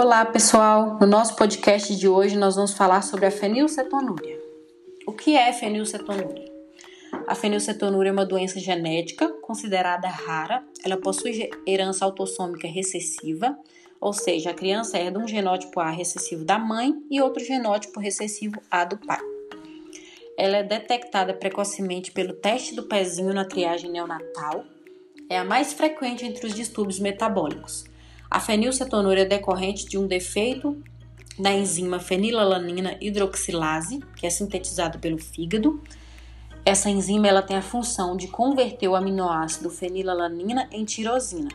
Olá, pessoal! No nosso podcast de hoje nós vamos falar sobre a fenilcetonúria. O que é fenilcetonúria? A fenilcetonúria é uma doença genética considerada rara. Ela possui herança autossômica recessiva, ou seja, a criança herda um genótipo A recessivo da mãe e outro genótipo recessivo A do pai. Ela é detectada precocemente pelo teste do pezinho na triagem neonatal. É a mais frequente entre os distúrbios metabólicos. A fenilcetonúria é decorrente de um defeito da enzima fenilalanina hidroxilase, que é sintetizada pelo fígado. Essa enzima ela tem a função de converter o aminoácido fenilalanina em tirosina.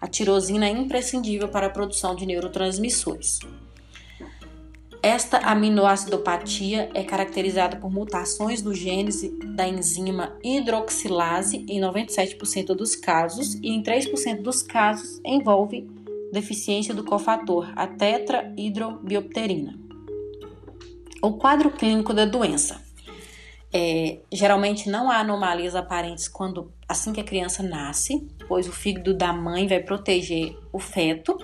A tirosina é imprescindível para a produção de neurotransmissores. Esta aminoacidopatia é caracterizada por mutações no gênese da enzima hidroxilase em 97% dos casos e em 3% dos casos envolve deficiência do cofator, a tetrahidrobiopterina. O quadro clínico da doença. É, geralmente não há anomalias aparentes quando assim que a criança nasce, pois o fígado da mãe vai proteger o feto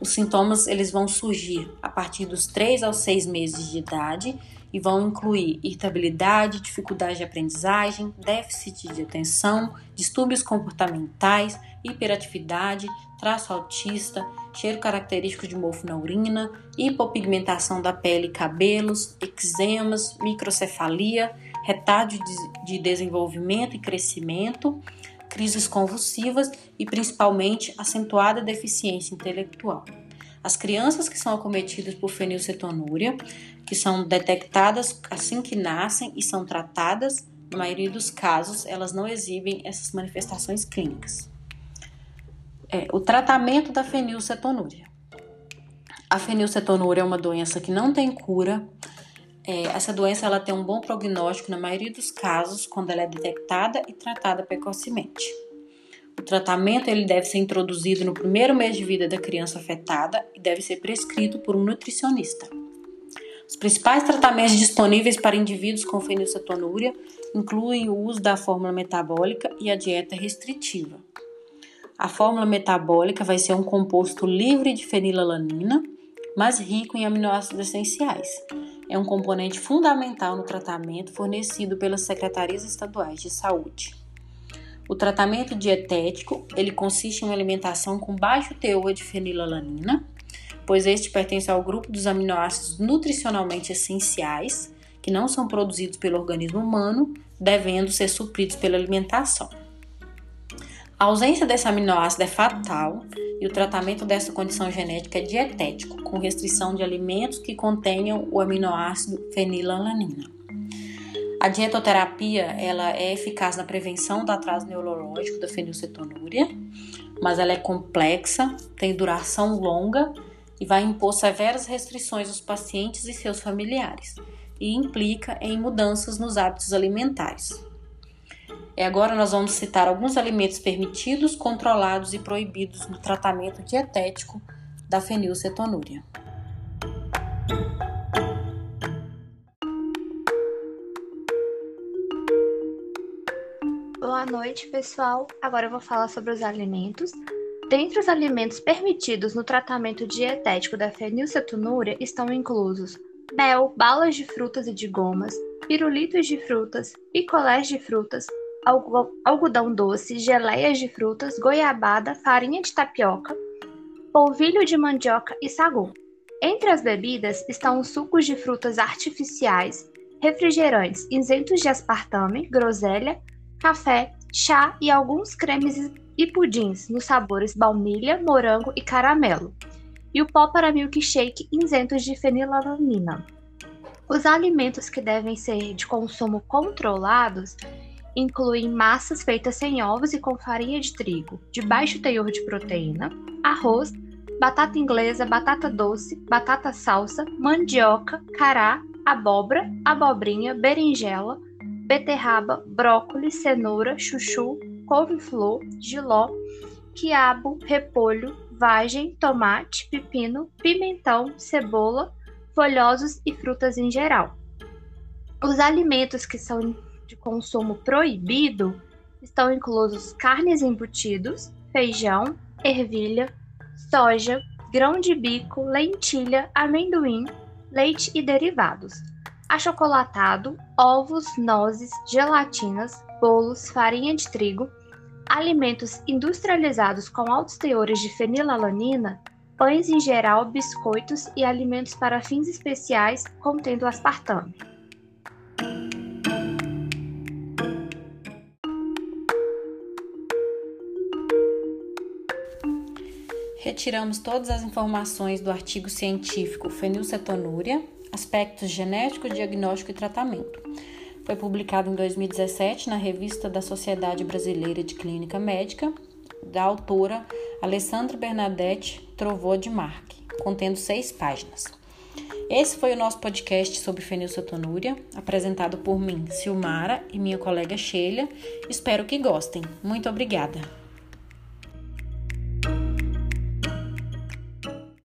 os sintomas eles vão surgir a partir dos 3 aos 6 meses de idade e vão incluir irritabilidade, dificuldade de aprendizagem, déficit de atenção, distúrbios comportamentais, hiperatividade, traço autista, cheiro característico de mofo na urina, hipopigmentação da pele e cabelos, eczemas, microcefalia, retardo de desenvolvimento e crescimento, crises convulsivas e principalmente acentuada deficiência intelectual. As crianças que são acometidas por fenilcetonúria, que são detectadas assim que nascem e são tratadas, na maioria dos casos, elas não exibem essas manifestações clínicas. É, o tratamento da fenilcetonúria. A fenilcetonúria é uma doença que não tem cura, é, essa doença ela tem um bom prognóstico na maioria dos casos quando ela é detectada e tratada precocemente. O tratamento ele deve ser introduzido no primeiro mês de vida da criança afetada e deve ser prescrito por um nutricionista. Os principais tratamentos disponíveis para indivíduos com fenilcetonúria incluem o uso da fórmula metabólica e a dieta restritiva. A fórmula metabólica vai ser um composto livre de fenilalanina, mas rico em aminoácidos essenciais, é um componente fundamental no tratamento fornecido pelas secretarias estaduais de saúde. O tratamento dietético, ele consiste em uma alimentação com baixo teor de fenilalanina, pois este pertence ao grupo dos aminoácidos nutricionalmente essenciais, que não são produzidos pelo organismo humano, devendo ser supridos pela alimentação. A ausência desse aminoácido é fatal e o tratamento dessa condição genética é dietético, com restrição de alimentos que contenham o aminoácido fenilalanina. A dietoterapia ela é eficaz na prevenção do atraso neurológico da fenilcetonúria, mas ela é complexa, tem duração longa e vai impor severas restrições aos pacientes e seus familiares e implica em mudanças nos hábitos alimentares. E agora nós vamos citar alguns alimentos permitidos, controlados e proibidos no tratamento dietético da fenilcetonúria. Boa noite, pessoal. Agora eu vou falar sobre os alimentos. Dentre os alimentos permitidos no tratamento dietético da fenilcetonúria estão inclusos mel, balas de frutas e de gomas, pirulitos de frutas, picolés de frutas, algodão doce, geleias de frutas, goiabada, farinha de tapioca, polvilho de mandioca e sagu. Entre as bebidas estão os sucos de frutas artificiais, refrigerantes isentos de aspartame, groselha, café, chá e alguns cremes e pudins nos sabores baunilha, morango e caramelo. E o pó para milkshake isentos de fenilalanina. Os alimentos que devem ser de consumo controlados incluem massas feitas sem ovos e com farinha de trigo, de baixo teor de proteína, arroz, batata inglesa, batata doce, batata salsa, mandioca, cará, abóbora, abobrinha, berinjela, beterraba, brócolis, cenoura, chuchu, couve-flor, giló, quiabo, repolho, vagem, tomate, pepino, pimentão, cebola, folhosos e frutas em geral. Os alimentos que são de consumo proibido estão inclusos carnes embutidos, feijão, ervilha, soja, grão de bico, lentilha, amendoim, leite e derivados, achocolatado, ovos, nozes, gelatinas, bolos, farinha de trigo, alimentos industrializados com altos teores de fenilalanina, pães em geral, biscoitos e alimentos para fins especiais contendo aspartame. Retiramos todas as informações do artigo científico Fenilcetonúria, aspectos genético, diagnóstico e tratamento. Foi publicado em 2017 na Revista da Sociedade Brasileira de Clínica Médica, da autora Alessandra Bernadette Trovô de Marque, contendo seis páginas. Esse foi o nosso podcast sobre fenilcetonúria, apresentado por mim, Silmara, e minha colega Sheila. Espero que gostem. Muito obrigada!